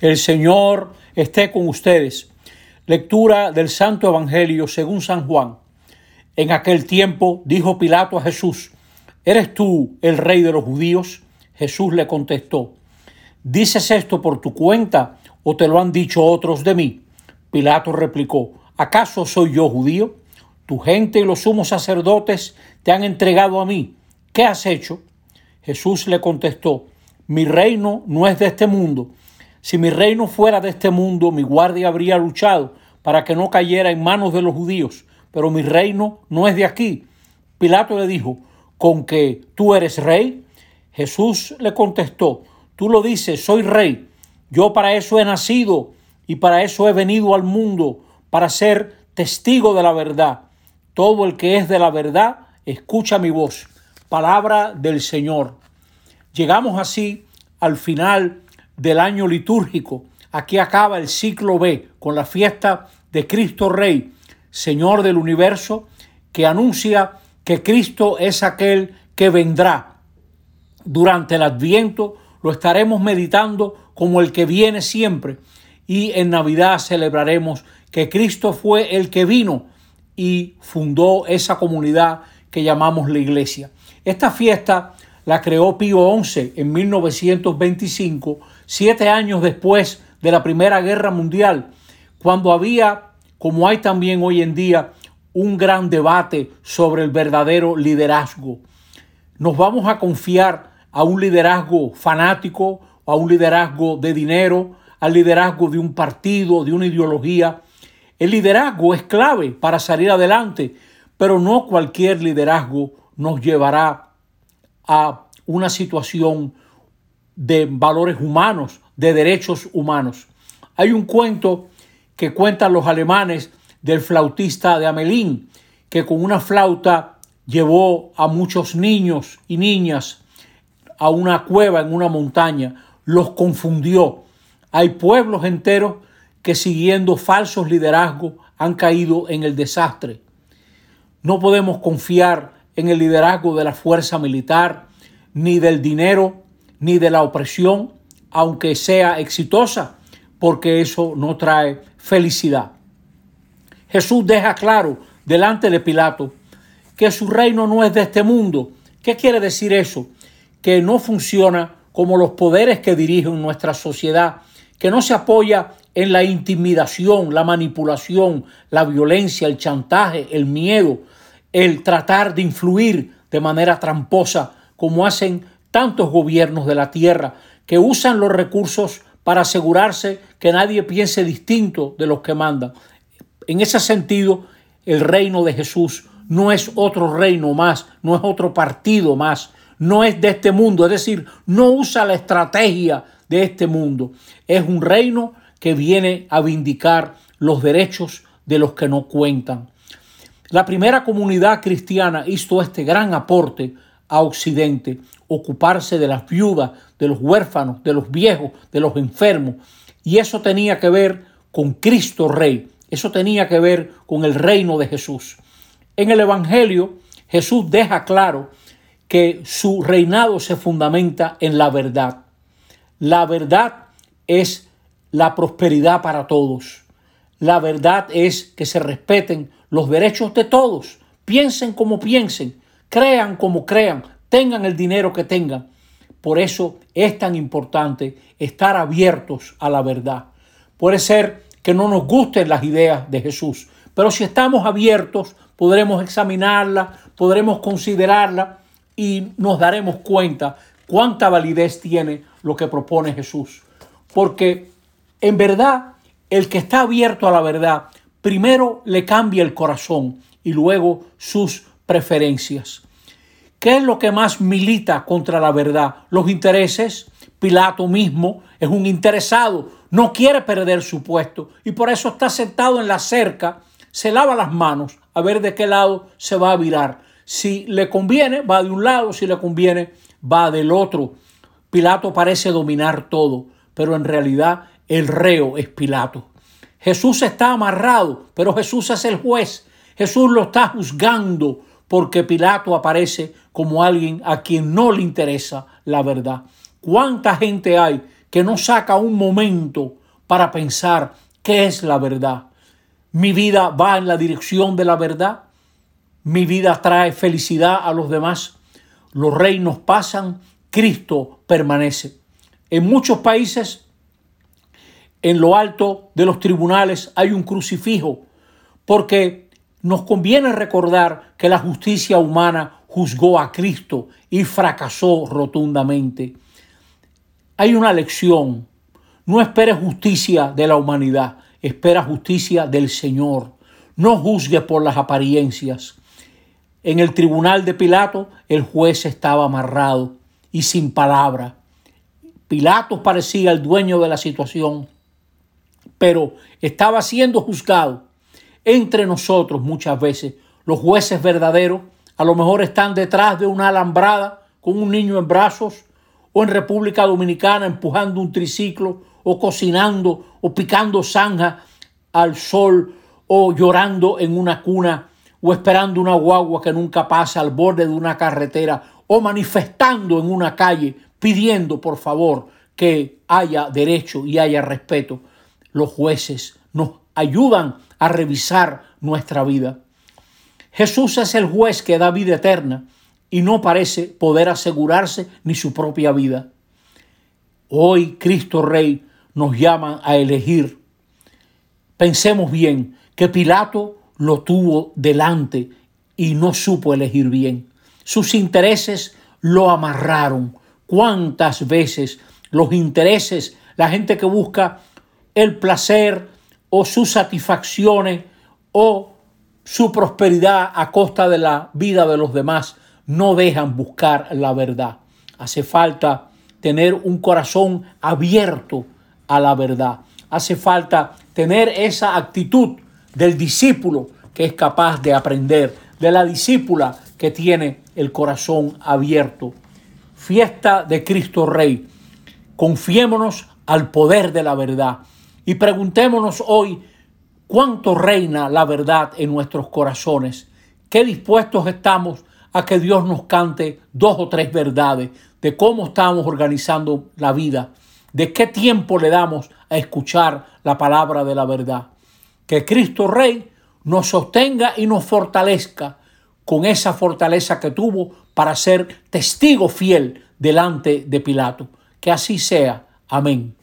El Señor esté con ustedes. Lectura del Santo Evangelio según San Juan. En aquel tiempo dijo Pilato a Jesús, ¿eres tú el rey de los judíos? Jesús le contestó, ¿dices esto por tu cuenta o te lo han dicho otros de mí? Pilato replicó, ¿acaso soy yo judío? Tu gente y los sumos sacerdotes te han entregado a mí. ¿Qué has hecho? Jesús le contestó, mi reino no es de este mundo. Si mi reino fuera de este mundo, mi guardia habría luchado para que no cayera en manos de los judíos, pero mi reino no es de aquí. Pilato le dijo, ¿con que tú eres rey? Jesús le contestó, tú lo dices, soy rey. Yo para eso he nacido y para eso he venido al mundo, para ser testigo de la verdad. Todo el que es de la verdad, escucha mi voz. Palabra del Señor. Llegamos así al final del año litúrgico. Aquí acaba el ciclo B con la fiesta de Cristo Rey, Señor del universo, que anuncia que Cristo es aquel que vendrá. Durante el adviento lo estaremos meditando como el que viene siempre y en Navidad celebraremos que Cristo fue el que vino y fundó esa comunidad que llamamos la iglesia. Esta fiesta la creó Pío XI en 1925, siete años después de la Primera Guerra Mundial, cuando había, como hay también hoy en día, un gran debate sobre el verdadero liderazgo. Nos vamos a confiar a un liderazgo fanático, a un liderazgo de dinero, al liderazgo de un partido, de una ideología. El liderazgo es clave para salir adelante, pero no cualquier liderazgo nos llevará a una situación de valores humanos, de derechos humanos. Hay un cuento que cuentan los alemanes del flautista de Amelín, que con una flauta llevó a muchos niños y niñas a una cueva en una montaña, los confundió. Hay pueblos enteros que siguiendo falsos liderazgos han caído en el desastre. No podemos confiar en el liderazgo de la fuerza militar, ni del dinero, ni de la opresión, aunque sea exitosa, porque eso no trae felicidad. Jesús deja claro delante de Pilato que su reino no es de este mundo. ¿Qué quiere decir eso? Que no funciona como los poderes que dirigen nuestra sociedad, que no se apoya en la intimidación, la manipulación, la violencia, el chantaje, el miedo, el tratar de influir de manera tramposa, como hacen tantos gobiernos de la tierra, que usan los recursos para asegurarse que nadie piense distinto de los que mandan. En ese sentido, el reino de Jesús no es otro reino más, no es otro partido más, no es de este mundo, es decir, no usa la estrategia de este mundo. Es un reino que viene a vindicar los derechos de los que no cuentan. La primera comunidad cristiana hizo este gran aporte a Occidente, ocuparse de las viudas, de los huérfanos, de los viejos, de los enfermos. Y eso tenía que ver con Cristo Rey, eso tenía que ver con el reino de Jesús. En el Evangelio, Jesús deja claro que su reinado se fundamenta en la verdad. La verdad es la prosperidad para todos. La verdad es que se respeten los derechos de todos, piensen como piensen, crean como crean, tengan el dinero que tengan. Por eso es tan importante estar abiertos a la verdad. Puede ser que no nos gusten las ideas de Jesús, pero si estamos abiertos podremos examinarla, podremos considerarla y nos daremos cuenta cuánta validez tiene lo que propone Jesús. Porque en verdad el que está abierto a la verdad primero le cambia el corazón y luego sus preferencias. ¿Qué es lo que más milita contra la verdad? Los intereses. Pilato mismo es un interesado, no quiere perder su puesto y por eso está sentado en la cerca, se lava las manos a ver de qué lado se va a virar. Si le conviene, va de un lado, si le conviene, va del otro. Pilato parece dominar todo, pero en realidad el reo es Pilato. Jesús está amarrado, pero Jesús es el juez. Jesús lo está juzgando porque Pilato aparece como alguien a quien no le interesa la verdad. ¿Cuánta gente hay que no saca un momento para pensar qué es la verdad. Mi vida va en la dirección de la verdad. Mi vida trae felicidad a los demás. Los reinos pasan, Cristo permanece. En muchos países, en lo alto de los tribunales hay un crucifijo, porque nos conviene recordar que la justicia humana juzgó a Cristo y fracasó rotundamente. Hay una lección. No espere justicia de la humanidad, espera justicia del Señor. No juzgue por las apariencias. En el tribunal de Pilato el juez estaba amarrado y sin palabra. Pilato parecía el dueño de la situación, pero estaba siendo juzgado. Entre nosotros muchas veces los jueces verdaderos a lo mejor están detrás de una alambrada con un niño en brazos o en República Dominicana empujando un triciclo o cocinando o picando zanja al sol o llorando en una cuna o esperando una guagua que nunca pasa al borde de una carretera o manifestando en una calle pidiendo por favor que haya derecho y haya respeto. Los jueces nos ayudan a revisar nuestra vida. Jesús es el juez que da vida eterna y no parece poder asegurarse ni su propia vida. Hoy Cristo Rey nos llama a elegir. Pensemos bien que Pilato lo tuvo delante y no supo elegir bien. Sus intereses lo amarraron. ¿Cuántas veces los intereses, la gente que busca el placer o sus satisfacciones o su prosperidad a costa de la vida de los demás, no dejan buscar la verdad. Hace falta tener un corazón abierto a la verdad. Hace falta tener esa actitud del discípulo que es capaz de aprender, de la discípula que tiene el corazón abierto. Fiesta de Cristo Rey. Confiémonos al poder de la verdad y preguntémonos hoy cuánto reina la verdad en nuestros corazones, qué dispuestos estamos a que Dios nos cante dos o tres verdades de cómo estamos organizando la vida, de qué tiempo le damos a escuchar la palabra de la verdad. Que Cristo Rey nos sostenga y nos fortalezca con esa fortaleza que tuvo para ser testigo fiel delante de Pilato. Que así sea. Amén.